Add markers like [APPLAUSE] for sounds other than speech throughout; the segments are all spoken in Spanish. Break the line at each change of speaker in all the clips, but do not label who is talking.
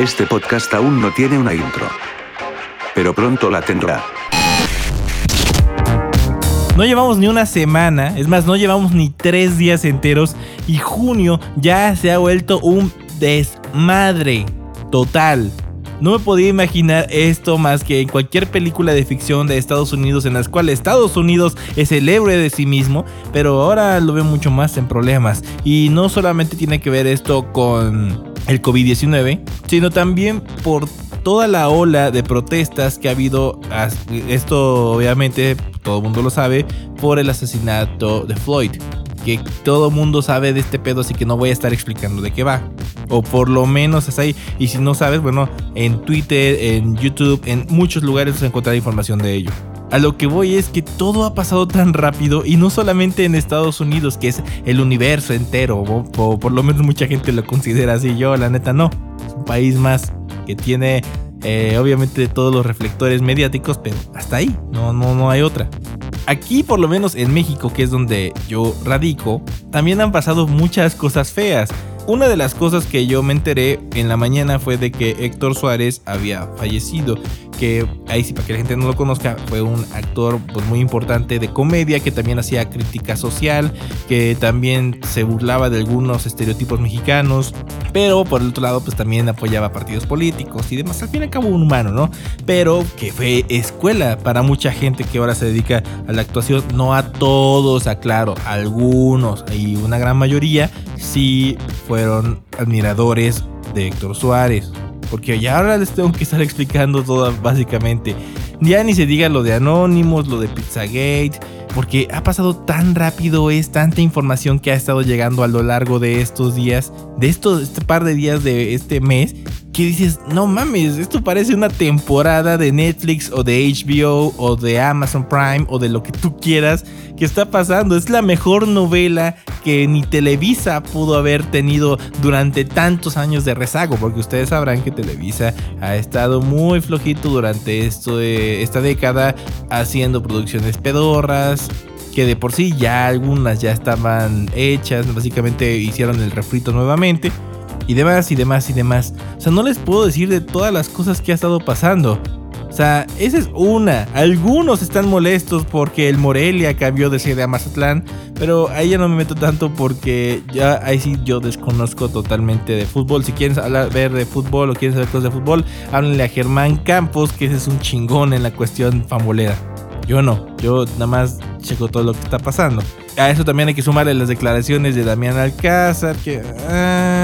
Este podcast aún no tiene una intro. Pero pronto la tendrá.
No llevamos ni una semana, es más, no llevamos ni tres días enteros y junio ya se ha vuelto un desmadre total. No me podía imaginar esto más que en cualquier película de ficción de Estados Unidos en las cuales Estados Unidos es el héroe de sí mismo, pero ahora lo veo mucho más en problemas. Y no solamente tiene que ver esto con el COVID-19, sino también por toda la ola de protestas que ha habido, esto obviamente todo el mundo lo sabe, por el asesinato de Floyd. Que todo el mundo sabe de este pedo, así que no voy a estar explicando de qué va. O por lo menos es ahí. Y si no sabes, bueno, en Twitter, en YouTube, en muchos lugares vas a información de ello. A lo que voy es que todo ha pasado tan rápido y no solamente en Estados Unidos, que es el universo entero, o, por lo menos mucha gente lo considera así, yo la neta no, es un país más que tiene eh, obviamente todos los reflectores mediáticos, pero hasta ahí, no, no, no hay otra. Aquí, por lo menos en México, que es donde yo radico, también han pasado muchas cosas feas. Una de las cosas que yo me enteré en la mañana fue de que Héctor Suárez había fallecido que ahí sí para que la gente no lo conozca, fue un actor pues, muy importante de comedia que también hacía crítica social, que también se burlaba de algunos estereotipos mexicanos, pero por el otro lado pues también apoyaba partidos políticos y demás, al fin y al cabo un humano, ¿no? Pero que fue escuela para mucha gente que ahora se dedica a la actuación, no a todos, aclaro, algunos y una gran mayoría sí fueron admiradores de Héctor Suárez. Porque ya ahora les tengo que estar explicando todo básicamente. Ya ni se diga lo de Anonymous, lo de Pizzagate. Porque ha pasado tan rápido, es tanta información que ha estado llegando a lo largo de estos días, de estos, este par de días de este mes, que dices, no mames, esto parece una temporada de Netflix o de HBO o de Amazon Prime o de lo que tú quieras que está pasando. Es la mejor novela que ni Televisa pudo haber tenido durante tantos años de rezago, porque ustedes sabrán que Televisa ha estado muy flojito durante esto de esta década haciendo producciones pedorras, que de por sí ya algunas ya estaban hechas, básicamente hicieron el refrito nuevamente y demás y demás y demás. O sea, no les puedo decir de todas las cosas que ha estado pasando. O sea, esa es una. Algunos están molestos porque el Morelia cambió de sede a Mazatlán, pero ahí ya no me meto tanto porque ya ahí sí yo desconozco totalmente de fútbol. Si quieren hablar, ver de fútbol o quieren saber cosas de fútbol, háblenle a Germán Campos, que ese es un chingón en la cuestión fambolera. Yo no, yo nada más checo todo lo que está pasando. A eso también hay que sumarle las declaraciones de Damián Alcázar, que... Ah,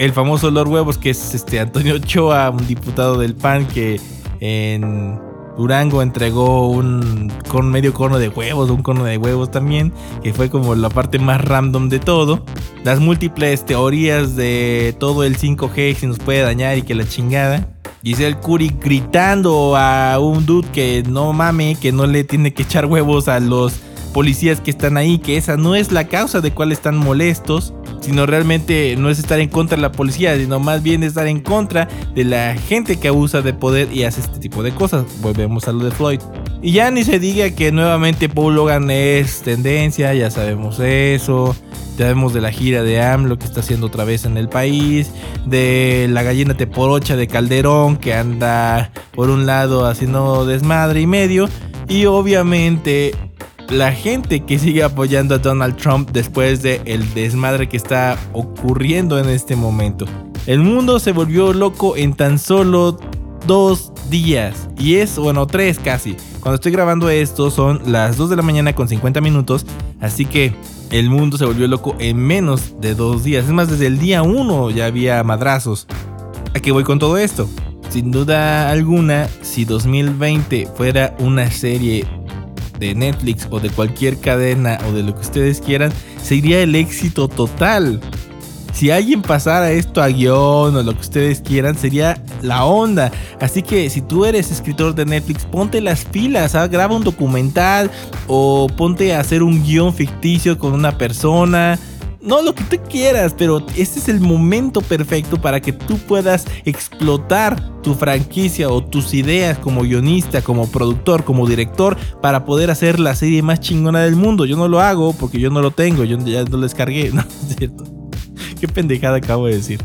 el famoso Lord Huevos, que es este Antonio Ochoa, un diputado del PAN que en Durango entregó un con medio cono de huevos, un cono de huevos también, que fue como la parte más random de todo. Las múltiples teorías de todo el 5G si nos puede dañar y que la chingada. Giselle Curry gritando a un dude que no mame, que no le tiene que echar huevos a los policías que están ahí, que esa no es la causa de cuál están molestos, sino realmente no es estar en contra de la policía, sino más bien estar en contra de la gente que abusa de poder y hace este tipo de cosas. Volvemos a lo de Floyd. Y ya ni se diga que nuevamente Paul Logan es tendencia, ya sabemos eso. Ya sabemos de la gira de AMLO que está haciendo otra vez en el país. De la gallina teporocha de Calderón que anda por un lado haciendo desmadre y medio. Y obviamente la gente que sigue apoyando a Donald Trump después de el desmadre que está ocurriendo en este momento. El mundo se volvió loco en tan solo dos días. Y es, bueno, tres casi. Cuando estoy grabando esto son las 2 de la mañana con 50 minutos. Así que el mundo se volvió loco en menos de dos días. Es más, desde el día 1 ya había madrazos. ¿A qué voy con todo esto? Sin duda alguna, si 2020 fuera una serie de Netflix o de cualquier cadena o de lo que ustedes quieran, sería el éxito total. Si alguien pasara esto a guion o lo que ustedes quieran, sería la onda. Así que si tú eres escritor de Netflix, ponte las pilas, ¿ah? graba un documental o ponte a hacer un guion ficticio con una persona no lo que tú quieras, pero este es el momento perfecto para que tú puedas explotar tu franquicia o tus ideas como guionista, como productor, como director, para poder hacer la serie más chingona del mundo. Yo no lo hago porque yo no lo tengo, yo ya no lo descargué, [LAUGHS] ¿no es cierto? Qué pendejada acabo de decir.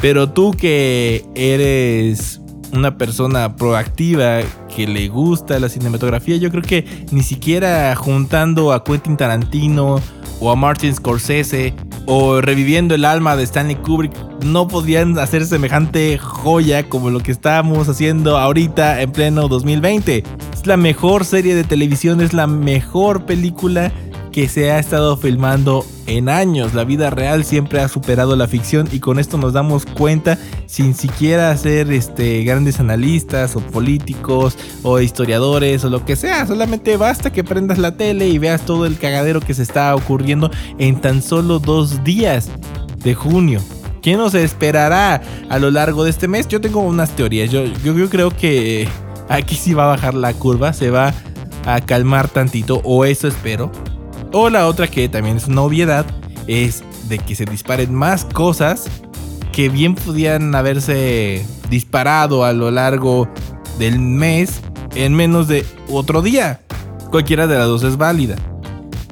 Pero tú que eres una persona proactiva que le gusta la cinematografía, yo creo que ni siquiera juntando a Quentin Tarantino o a Martin Scorsese o reviviendo el alma de Stanley Kubrick no podían hacer semejante joya como lo que estamos haciendo ahorita en pleno 2020. Es la mejor serie de televisión, es la mejor película que se ha estado filmando en años. La vida real siempre ha superado la ficción y con esto nos damos cuenta sin siquiera ser este, grandes analistas o políticos o historiadores o lo que sea. Solamente basta que prendas la tele y veas todo el cagadero que se está ocurriendo en tan solo dos días de junio. ¿Quién nos esperará a lo largo de este mes? Yo tengo unas teorías. Yo, yo, yo creo que aquí sí va a bajar la curva, se va a calmar tantito, o eso espero. O la otra que también es una obviedad es de que se disparen más cosas que bien podían haberse disparado a lo largo del mes en menos de otro día. Cualquiera de las dos es válida.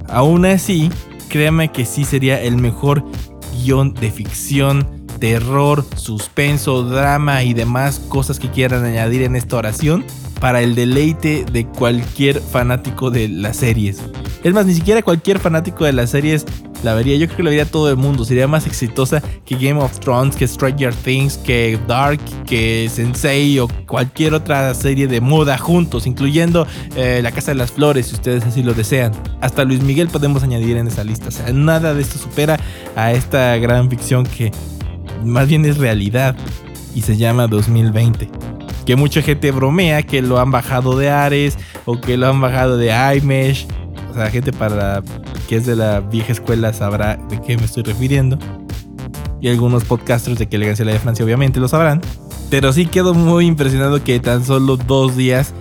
Aún así, créame que sí sería el mejor guion de ficción, terror, suspenso, drama y demás cosas que quieran añadir en esta oración para el deleite de cualquier fanático de las series. Es más, ni siquiera cualquier fanático de las series la vería. Yo creo que la vería todo el mundo. Sería más exitosa que Game of Thrones, que Stranger Things, que Dark, que Sensei o cualquier otra serie de moda juntos, incluyendo eh, La Casa de las Flores, si ustedes así lo desean. Hasta Luis Miguel podemos añadir en esa lista. O sea, nada de esto supera a esta gran ficción que más bien es realidad y se llama 2020 que mucha gente bromea que lo han bajado de Ares o que lo han bajado de iMesh. O sea, gente para que es de la vieja escuela sabrá de qué me estoy refiriendo. Y algunos podcasters de que elegancia la de Francia obviamente lo sabrán. Pero sí quedo muy impresionado que tan solo dos días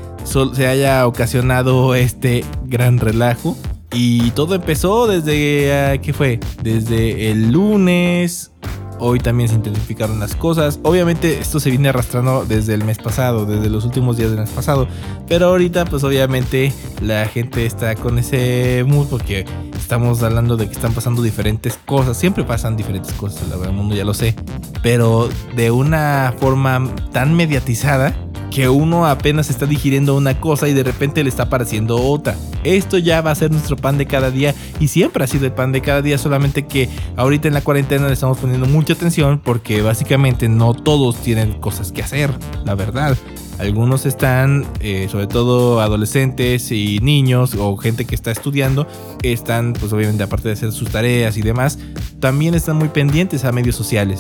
se haya ocasionado este gran relajo. Y todo empezó desde, ah, ¿qué fue? Desde el lunes Hoy también se intensificaron las cosas. Obviamente esto se viene arrastrando desde el mes pasado, desde los últimos días del mes pasado. Pero ahorita pues obviamente la gente está con ese mood porque estamos hablando de que están pasando diferentes cosas. Siempre pasan diferentes cosas, la verdad, el mundo ya lo sé. Pero de una forma tan mediatizada que uno apenas está digiriendo una cosa y de repente le está apareciendo otra. Esto ya va a ser nuestro pan de cada día y siempre ha sido el pan de cada día, solamente que ahorita en la cuarentena le estamos poniendo mucha atención porque básicamente no todos tienen cosas que hacer, la verdad. Algunos están, eh, sobre todo adolescentes y niños o gente que está estudiando, están pues obviamente aparte de hacer sus tareas y demás, también están muy pendientes a medios sociales.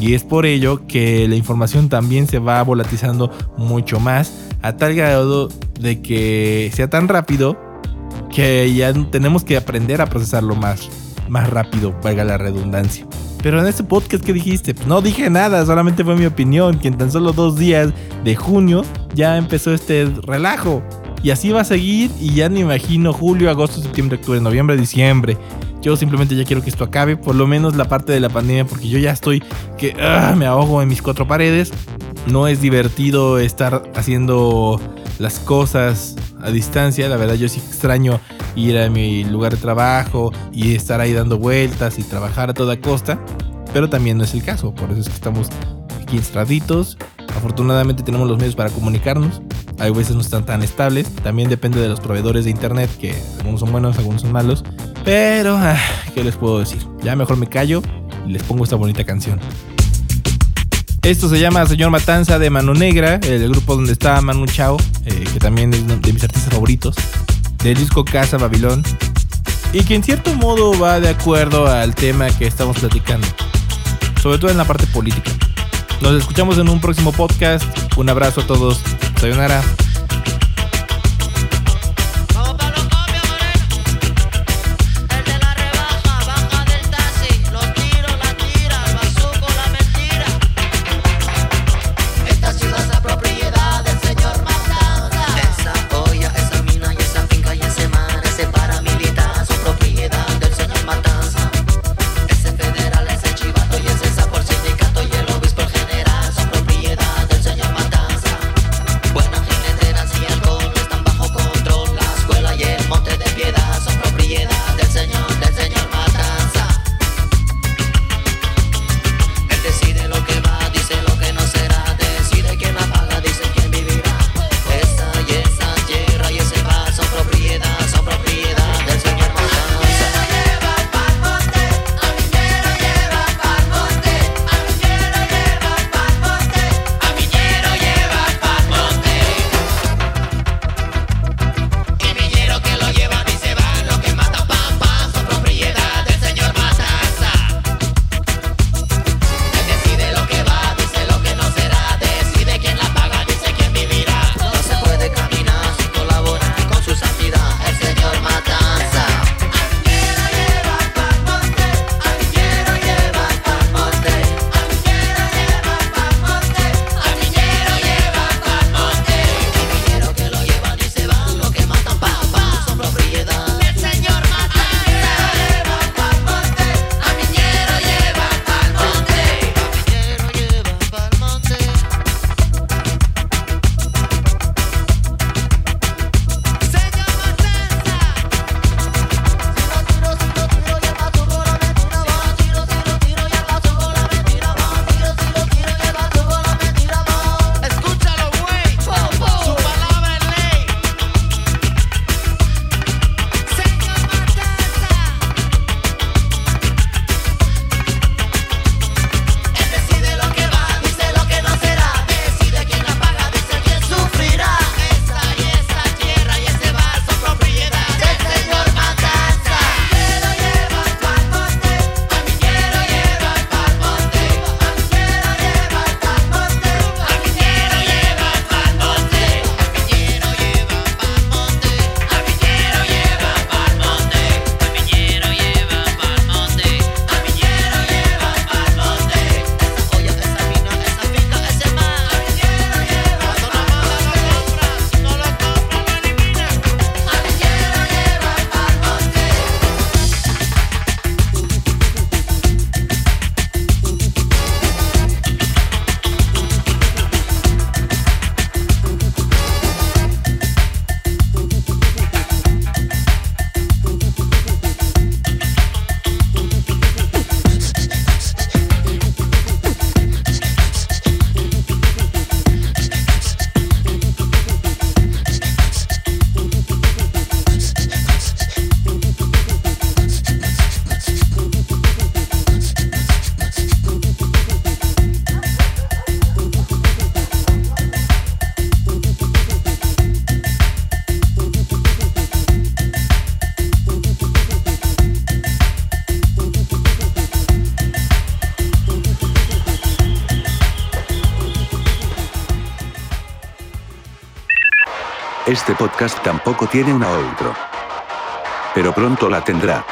Y es por ello que la información también se va volatizando mucho más a tal grado de que sea tan rápido que ya tenemos que aprender a procesarlo más, más rápido, valga la redundancia. Pero en este podcast que dijiste, pues no dije nada, solamente fue mi opinión, que en tan solo dos días de junio ya empezó este relajo. Y así va a seguir y ya me imagino julio, agosto, septiembre, octubre, noviembre, diciembre. Yo simplemente ya quiero que esto acabe, por lo menos la parte de la pandemia, porque yo ya estoy que ah, me ahogo en mis cuatro paredes. No es divertido estar haciendo las cosas a distancia. La verdad yo sí extraño ir a mi lugar de trabajo y estar ahí dando vueltas y trabajar a toda costa. Pero también no es el caso, por eso es que estamos aquí enstraditos. Afortunadamente tenemos los medios para comunicarnos. Hay veces no están tan estables. También depende de los proveedores de internet, que algunos son buenos, algunos son malos. Pero, ah, ¿qué les puedo decir? Ya mejor me callo y les pongo esta bonita canción. Esto se llama Señor Matanza de Mano Negra, el grupo donde está Manu Chao, eh, que también es de mis artistas favoritos, del disco Casa Babilón, y que en cierto modo va de acuerdo al tema que estamos platicando, sobre todo en la parte política. Nos escuchamos en un próximo podcast. Un abrazo a todos. Sayonara.
Este podcast tampoco tiene una outro. Pero pronto la tendrá.